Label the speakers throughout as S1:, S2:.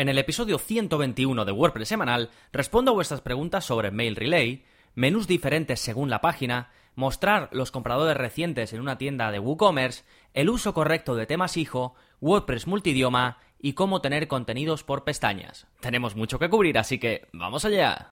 S1: En el episodio 121 de WordPress semanal respondo a vuestras preguntas sobre Mail Relay, menús diferentes según la página, mostrar los compradores recientes en una tienda de WooCommerce, el uso correcto de temas hijo, WordPress multidioma y cómo tener contenidos por pestañas. Tenemos mucho que cubrir, así que vamos allá.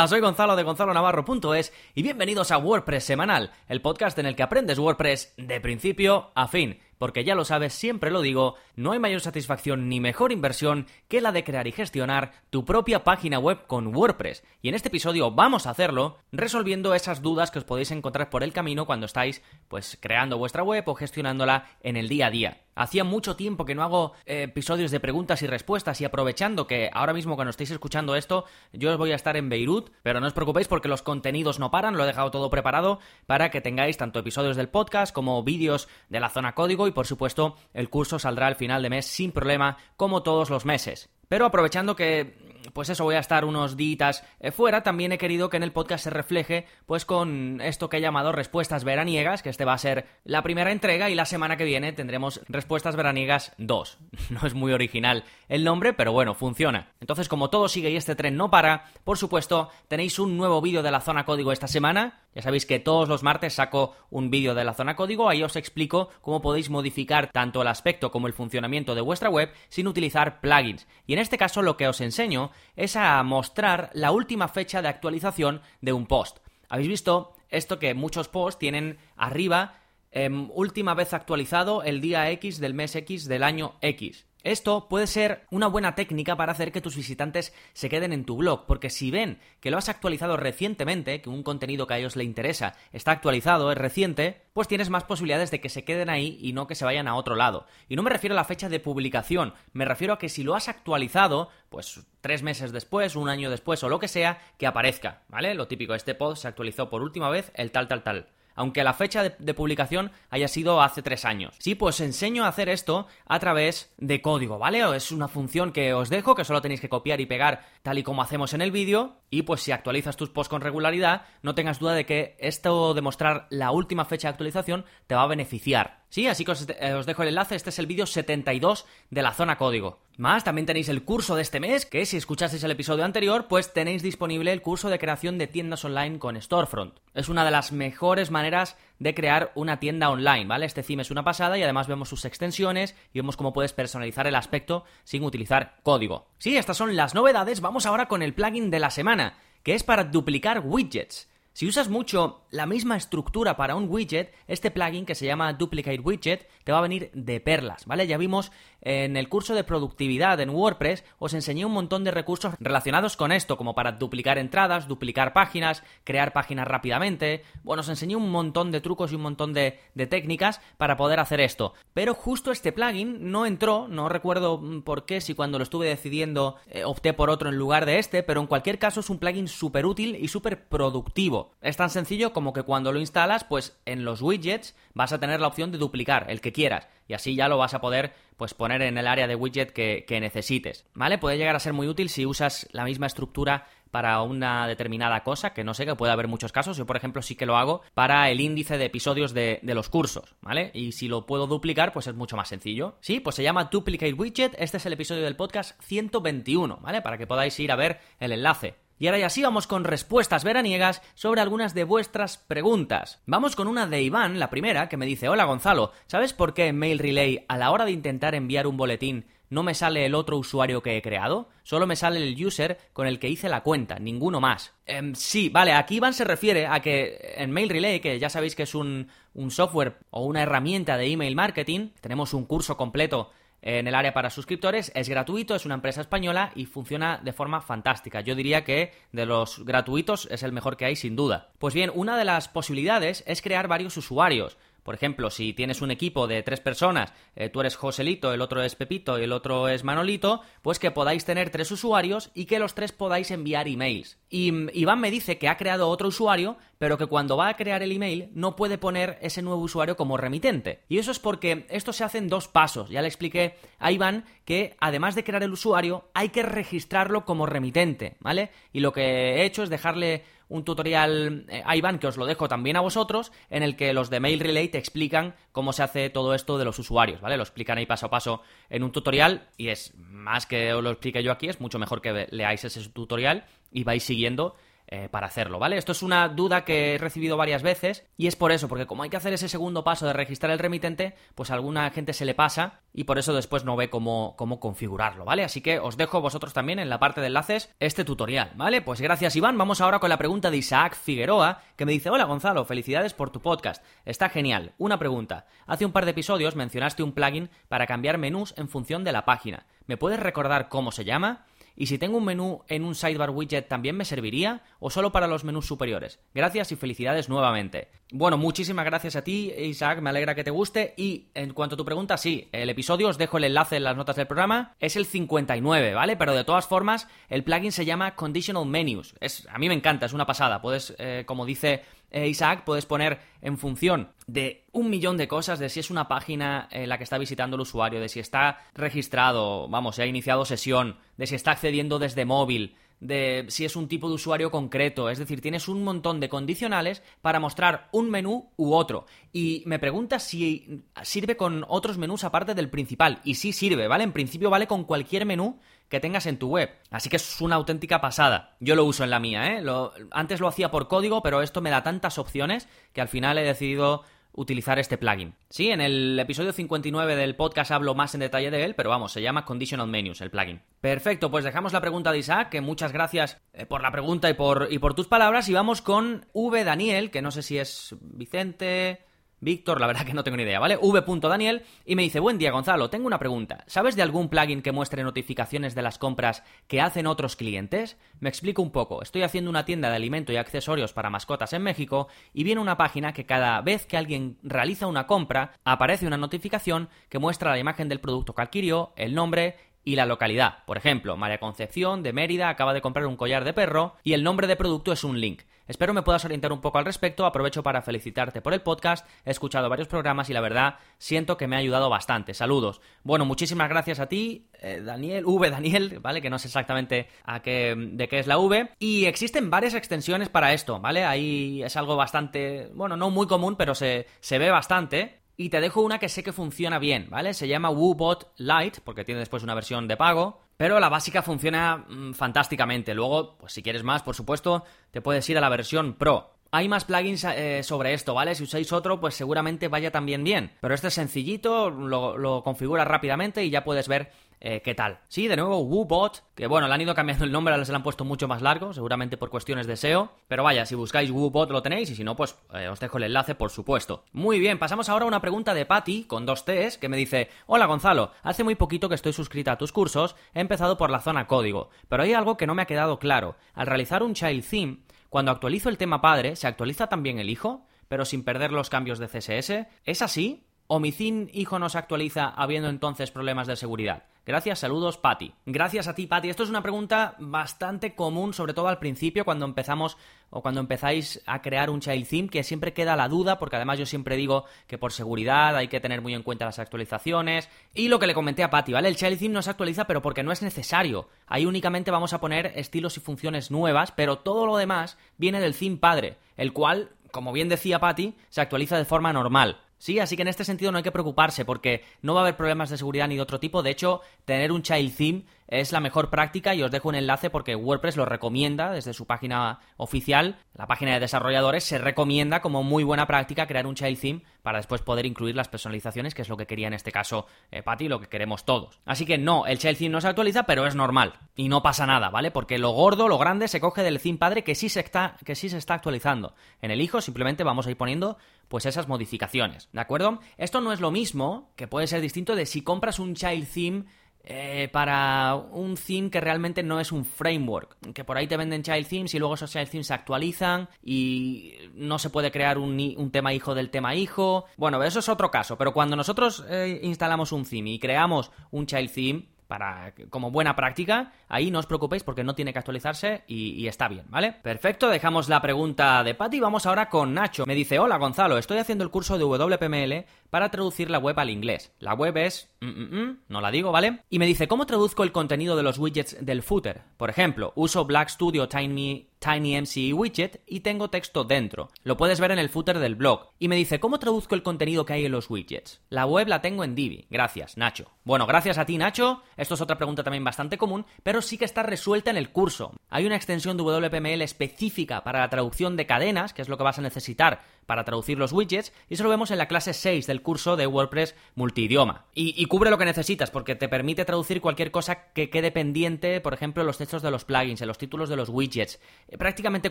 S1: Hola, soy Gonzalo de Gonzalo Navarro.es y bienvenidos a WordPress Semanal, el podcast en el que aprendes WordPress de principio a fin porque ya lo sabes, siempre lo digo, no hay mayor satisfacción ni mejor inversión que la de crear y gestionar tu propia página web con WordPress. Y en este episodio vamos a hacerlo resolviendo esas dudas que os podéis encontrar por el camino cuando estáis pues creando vuestra web o gestionándola en el día a día. Hacía mucho tiempo que no hago eh, episodios de preguntas y respuestas y aprovechando que ahora mismo cuando estéis escuchando esto yo os voy a estar en Beirut, pero no os preocupéis porque los contenidos no paran, lo he dejado todo preparado para que tengáis tanto episodios del podcast como vídeos de la zona código y por supuesto el curso saldrá al final de mes sin problema como todos los meses. Pero aprovechando que pues eso, voy a estar unos días eh, fuera, también he querido que en el podcast se refleje, pues con esto que he llamado respuestas veraniegas, que este va a ser la primera entrega y la semana que viene tendremos respuestas veraniegas 2. No es muy original el nombre, pero bueno, funciona. Entonces, como todo sigue y este tren no para, por supuesto, tenéis un nuevo vídeo de la zona código esta semana. Ya sabéis que todos los martes saco un vídeo de la zona código, ahí os explico cómo podéis modificar tanto el aspecto como el funcionamiento de vuestra web sin utilizar plugins. Y en este caso lo que os enseño es a mostrar la última fecha de actualización de un post. ¿Habéis visto esto que muchos posts tienen arriba em, última vez actualizado el día X del mes X del año X? Esto puede ser una buena técnica para hacer que tus visitantes se queden en tu blog, porque si ven que lo has actualizado recientemente, que un contenido que a ellos les interesa está actualizado, es reciente, pues tienes más posibilidades de que se queden ahí y no que se vayan a otro lado. Y no me refiero a la fecha de publicación, me refiero a que si lo has actualizado, pues tres meses después, un año después o lo que sea, que aparezca, ¿vale? Lo típico, este post se actualizó por última vez el tal, tal, tal aunque la fecha de, publicación haya sido hace tres años. Sí, pues enseño a hacer esto a través de código, ¿vale? Es una función que os dejo, que solo tenéis que copiar y pegar tal y como hacemos en el vídeo, y pues si actualizas tus posts con regularidad, no tengas duda de que esto de mostrar la última fecha de actualización te va a beneficiar. Sí, así que os, eh, os dejo el enlace, este es el vídeo 72 de la zona código. Más, también tenéis el curso de este mes, que si escuchasteis el episodio anterior, pues tenéis disponible el curso de creación de tiendas online con Storefront. Es una de las mejores maneras de crear una tienda online, ¿vale? Este theme es una pasada y además vemos sus extensiones y vemos cómo puedes personalizar el aspecto sin utilizar código. Sí, estas son las novedades, vamos ahora con el plugin de la semana, que es para duplicar widgets. Si usas mucho la misma estructura para un widget, este plugin que se llama Duplicate Widget te va a venir de perlas, ¿vale? Ya vimos en el curso de productividad en WordPress, os enseñé un montón de recursos relacionados con esto, como para duplicar entradas, duplicar páginas, crear páginas rápidamente. Bueno, os enseñé un montón de trucos y un montón de, técnicas para poder hacer esto. Pero justo este plugin no entró, no recuerdo por qué, si cuando lo estuve decidiendo eh, opté por otro en lugar de este, pero en cualquier caso es un plugin súper útil y súper productivo. Es tan sencillo como que cuando lo instalas, pues en los widgets vas a tener la opción de duplicar, el que quieras y así ya lo vas a poder pues poner en el área de widget que, necesites, ¿vale? Puede llegar a ser muy útil si usas la misma estructura para una determinada cosa, que no sé, que puede haber muchos casos. Yo, por ejemplo, sí que lo hago para el índice de episodios de, de, los cursos, ¿vale? Y si lo puedo duplicar, pues es mucho más sencillo. Sí, pues se llama Duplicate Widget. Este es el episodio del podcast 121, ¿vale? Para que podáis ir a ver el enlace. Y ahora ya sí vamos con respuestas veraniegas sobre algunas de vuestras preguntas. Vamos con una de Iván, la primera, que me dice, hola Gonzalo, ¿sabes por qué en Mail Relay a la hora de intentar enviar un boletín no me sale el otro usuario que he creado? Solo me sale el user con el que hice la cuenta, ninguno más. Em, sí, vale, aquí Iván se refiere a que en Mail Relay, que ya sabéis que es un software o una herramienta de email marketing, tenemos un curso completo en el área para suscriptores. Es gratuito, es una empresa española y funciona de forma fantástica. Yo diría que de los gratuitos es el mejor que hay sin duda. Pues bien, una de las posibilidades es crear varios usuarios. Por ejemplo, si tienes un equipo de tres personas, eh, tú eres Joselito, el otro es Pepito y el otro es Manolito, pues que podáis tener tres usuarios y que los tres podáis enviar emails. Y mm, Iván me dice que ha creado otro usuario, pero que cuando va a crear el email no puede poner ese nuevo usuario como remitente. Y eso es porque esto se hace en dos pasos. Ya le expliqué a Iván que además de crear el usuario, hay que registrarlo como remitente, ¿vale? Y lo que he hecho es dejarle un tutorial eh, a Iván, que os lo dejo también a vosotros, en el que los de Mail Relay te explican cómo se hace todo esto de los usuarios, ¿vale? Lo explican ahí paso a paso en un tutorial y es más que os lo explique yo aquí, es mucho mejor que leáis ese tutorial y vais siguiendo eh, para hacerlo, ¿vale? Esto es una duda que he recibido varias veces y es por eso, porque como hay que hacer ese segundo paso de registrar el remitente, pues a alguna gente se le pasa y por eso después no ve cómo, cómo configurarlo, ¿vale? Así que os dejo vosotros también en la parte de enlaces este tutorial, ¿vale? Pues gracias Iván, vamos ahora con la pregunta de Isaac Figueroa, que me dice, hola Gonzalo, felicidades por tu podcast, está genial. Una pregunta, hace un par de episodios mencionaste un plugin para cambiar menús en función de la página. ¿Me puedes recordar cómo se llama? Y si tengo un menú en un sidebar widget, ¿también me serviría? ¿O solo para los menús superiores? Gracias y felicidades nuevamente. Bueno, muchísimas gracias a ti, Isaac, me alegra que te guste. Y en cuanto a tu pregunta, sí, el episodio, os dejo el enlace en las notas del programa, es el 59, ¿vale? Pero de todas formas, el plugin se llama Conditional Menus. Es, a mí me encanta, es una pasada. Puedes, eh, como dice eh, Isaac, puedes poner en función de un millón de cosas, de si es una página en la que está visitando el usuario, de si está registrado, vamos, si ha iniciado sesión, de si está accediendo desde móvil, de si es un tipo de usuario concreto. Es decir, tienes un montón de condicionales para mostrar un menú u otro. Y me preguntas si sirve con otros menús aparte del principal. Y sí sirve, ¿vale? En principio vale con cualquier menú que tengas en tu web. Así que es una auténtica pasada. Yo lo uso en la mía, ¿eh? antes lo hacía por código, pero esto me da tantas opciones que al final he decidido utilizar este plugin. Sí, en el episodio 59 del podcast hablo más en detalle de él, pero vamos, se llama Conditional Menus, el plugin. Perfecto, pues dejamos la pregunta de Isaac, que muchas gracias eh, por la pregunta y por, y por tus palabras, y vamos con V. Daniel, que no sé si es Vicente... Víctor, la verdad que no tengo ni idea, ¿vale? V.Daniel y me dice, buen día Gonzalo, tengo una pregunta. ¿Sabes de algún plugin que muestre notificaciones de las compras que hacen otros clientes? Me explico un poco. Estoy haciendo una tienda de alimento y accesorios para mascotas en México y viene una página que cada vez que alguien realiza una compra aparece una notificación que muestra la imagen del producto que adquirió, el nombre y la localidad. Por ejemplo, María Concepción de Mérida acaba de comprar un collar de perro y el nombre de producto es un link. Espero me puedas orientar un poco al respecto. Aprovecho para felicitarte por el podcast. He escuchado varios programas y la verdad siento que me ha ayudado bastante. Saludos. Bueno, muchísimas gracias a ti, eh, Daniel, V Daniel, ¿vale? Que no sé exactamente a qué, de qué es la V. Y existen varias extensiones para esto, ¿vale? Ahí es algo bastante, bueno, no muy común, pero se, se ve bastante. Y te dejo una que sé que funciona bien, ¿vale? Se llama WooBot Lite, porque tiene después una versión de pago. Pero la básica funciona mm, fantásticamente. Luego, pues si quieres más, por supuesto, te puedes ir a la versión Pro. Hay más plugins eh, sobre esto, ¿vale? Si usáis otro, pues seguramente vaya también bien. Pero este es sencillito, lo, lo configuras rápidamente y ya puedes ver eh, qué tal. Sí, de nuevo, WooBot, que bueno, le han ido cambiando el nombre, ahora se lo han puesto mucho más largo, seguramente por cuestiones de SEO. Pero vaya, si buscáis WooBot lo tenéis y si no, pues eh, os dejo el enlace, por supuesto. Muy bien, pasamos ahora a una pregunta de Patty, con dos T's, que me dice: Hola Gonzalo, hace muy poquito que estoy suscrita a tus cursos, he empezado por la zona código, pero hay algo que no me ha quedado claro. Al realizar un child theme, cuando actualizo el tema padre, ¿se actualiza también el hijo? pero sin perder los cambios de CSS. ¿Es así? ¿O mi hijo no se actualiza habiendo entonces problemas de seguridad? Gracias, saludos, Patti. Gracias a ti, Patti. Esto es una pregunta bastante común, sobre todo al principio, cuando empezamos o cuando empezáis a crear un child theme, que siempre queda la duda, porque además yo siempre digo que por seguridad hay que tener muy en cuenta las actualizaciones. Y lo que le comenté a Patti, ¿vale? El child theme no se actualiza, pero porque no es necesario. Ahí únicamente vamos a poner estilos y funciones nuevas, pero todo lo demás viene del theme padre, el cual, como bien decía Patti, se actualiza de forma normal. Sí, así que en este sentido no hay que preocuparse porque no va a haber problemas de seguridad ni de otro tipo. De hecho, tener un child theme es la mejor práctica y os dejo un enlace porque WordPress lo recomienda desde su página oficial, la página de desarrolladores, se recomienda como muy buena práctica crear un child theme para después poder incluir las personalizaciones, que es lo que quería en este caso eh, Patty, lo que queremos todos. Así que no, el child theme no se actualiza, pero es normal y no pasa nada, ¿vale? Porque lo gordo, lo grande se coge del theme padre que sí se está, que sí se está actualizando. En el hijo simplemente vamos a ir poniendo pues esas modificaciones, ¿de acuerdo? Esto no es lo mismo, que puede ser distinto de si compras un child theme eh, para un theme que realmente no es un framework. Que por ahí te venden child themes y luego esos child themes se actualizan y no se puede crear un, tema hijo del tema hijo. Bueno, eso es otro caso, pero cuando nosotros eh, instalamos un theme y creamos un child theme, para como buena práctica. Ahí no os preocupéis porque no tiene que actualizarse y, está bien, ¿vale? Perfecto, dejamos la pregunta de Patty. Vamos ahora con Nacho. Me dice, hola Gonzalo, estoy haciendo el curso de WPML para traducir la web al inglés. La web es... Mm, mm, mm, no la digo, ¿vale? Y me dice, ¿cómo traduzco el contenido de los widgets del footer? Por ejemplo, uso Black Studio Tiny, TinyMCE widget y tengo texto dentro. Lo puedes ver en el footer del blog. Y me dice, ¿cómo traduzco el contenido que hay en los widgets? La web la tengo en Divi. Gracias, Nacho. Bueno, gracias a ti, Nacho. Esto es otra pregunta también bastante común, pero sí que está resuelta en el curso. Hay una extensión de WPML específica para la traducción de cadenas, que es lo que vas a necesitar para traducir los widgets, y eso lo vemos en la clase 6 del curso de WordPress multidioma. Y, cubre lo que necesitas, porque te permite traducir cualquier cosa que quede pendiente, por ejemplo, los textos de los plugins, en los títulos de los widgets. Eh, prácticamente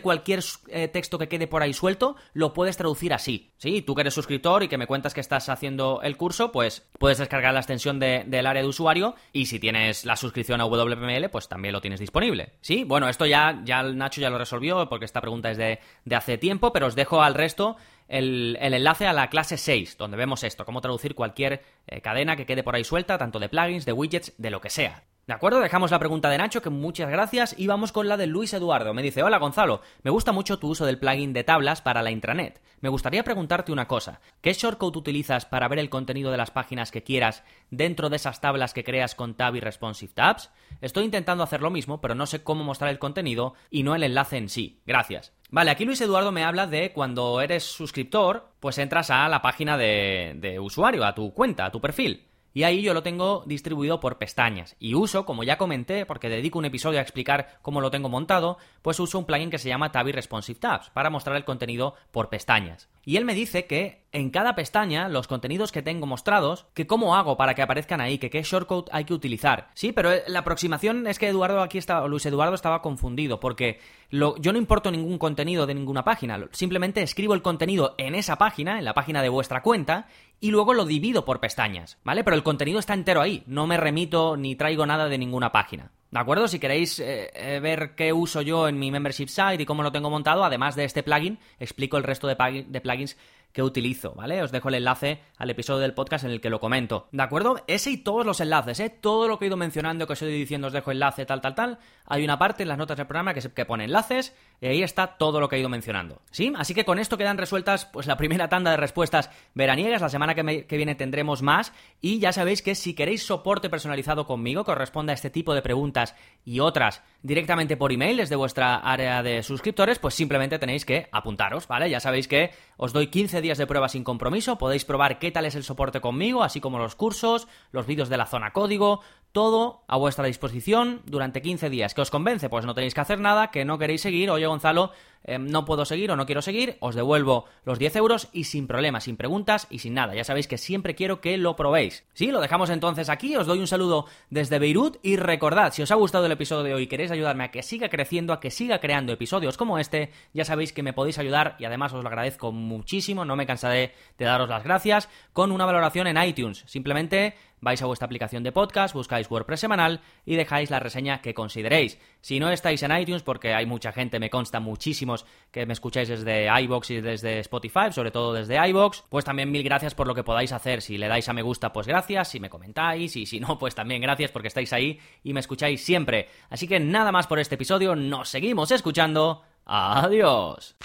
S1: cualquier eh, texto que quede por ahí suelto, lo puedes traducir así. Sí, tú que eres suscriptor y que me cuentas que estás haciendo el curso, pues puedes descargar la extensión del área de usuario, y si tienes la suscripción a WPML, pues también lo tienes disponible. Sí, bueno, esto ya, ya Nacho ya lo resolvió, porque esta pregunta es de, de hace tiempo, pero os dejo al resto el, enlace a la clase 6, donde vemos esto, cómo traducir cualquier eh, cadena que quede por ahí suelta, tanto de plugins, de widgets, de lo que sea. ¿De acuerdo? Dejamos la pregunta de Nacho, que muchas gracias, y vamos con la de Luis Eduardo. Me dice, hola Gonzalo, me gusta mucho tu uso del plugin de tablas para la intranet. Me gustaría preguntarte una cosa. ¿Qué shortcode utilizas para ver el contenido de las páginas que quieras dentro de esas tablas que creas con Tab y Responsive Tabs? Estoy intentando hacer lo mismo, pero no sé cómo mostrar el contenido y no el enlace en sí. Gracias. Vale, aquí Luis Eduardo me habla de cuando eres suscriptor, pues entras a la página de, de usuario, a tu cuenta, a tu perfil. Y ahí yo lo tengo distribuido por pestañas. Y uso, como ya comenté, porque dedico un episodio a explicar cómo lo tengo montado, pues uso un plugin que se llama Tab Responsive Tabs para mostrar el contenido por pestañas. Y él me dice que en cada pestaña, los contenidos que tengo mostrados, que cómo hago para que aparezcan ahí, que qué shortcode hay que utilizar. Sí, pero eh, la aproximación es que Eduardo aquí estaba, Luis Eduardo estaba confundido, porque yo no importo ningún contenido de ninguna página, simplemente escribo el contenido en esa página, en la página de vuestra cuenta, y luego lo divido por pestañas, ¿vale? Pero el contenido está entero ahí, no me remito ni traigo nada de ninguna página. ¿De acuerdo? Si queréis eh, eh, ver qué uso yo en mi membership site y cómo lo tengo montado, además de este plugin, explico el resto de plugins que utilizo, ¿vale? Os dejo el enlace al episodio del podcast en el que lo comento. ¿De acuerdo? Ese y todos los enlaces, ¿eh? Todo lo que he ido mencionando, que os he diciendo, os dejo enlace, tal, tal, tal. Hay una parte en las notas del programa que, que pone enlaces y ahí está todo lo que he ido mencionando. ¿Sí? Así que con esto quedan resueltas pues la primera tanda de respuestas veraniegas. La semana que, viene tendremos más. Y ya sabéis que si queréis soporte personalizado conmigo que responda a este tipo de preguntas y otras directamente por email desde vuestra área de suscriptores, pues simplemente tenéis que apuntaros, ¿vale? Ya sabéis que os doy 15 días de prueba sin compromiso, podéis probar qué tal es el soporte conmigo, así como los cursos, los vídeos de la zona código, todo a vuestra disposición durante 15 días. ¿Qué os convence? Pues no tenéis que hacer nada, que no queréis seguir, oye Gonzalo, em, no puedo seguir o no quiero seguir, os devuelvo los 10 euros y sin problemas, sin preguntas y sin nada. Ya sabéis que siempre quiero que lo probéis. Sí, lo dejamos entonces aquí, os doy un saludo desde Beirut y recordad, si os ha gustado el episodio de hoy y queréis ayudarme a que siga creciendo, a que siga creando episodios como este, ya sabéis que me podéis ayudar y además os lo agradezco muchísimo, no me cansaré de daros las gracias, con una valoración en iTunes. Simplemente vais a vuestra aplicación de podcast, buscáis WordPress semanal y dejáis la reseña que consideréis. Si no estáis en iTunes, porque hay mucha gente, me consta muchísimos que me escucháis desde iBox y desde Spotify, sobre todo desde iBox, pues también mil gracias por lo que podáis hacer. Si le dais a me gusta, pues gracias, si me comentáis y si no, pues también gracias porque estáis ahí y me escucháis siempre. Así que nada más por este episodio, nos seguimos escuchando. Adiós.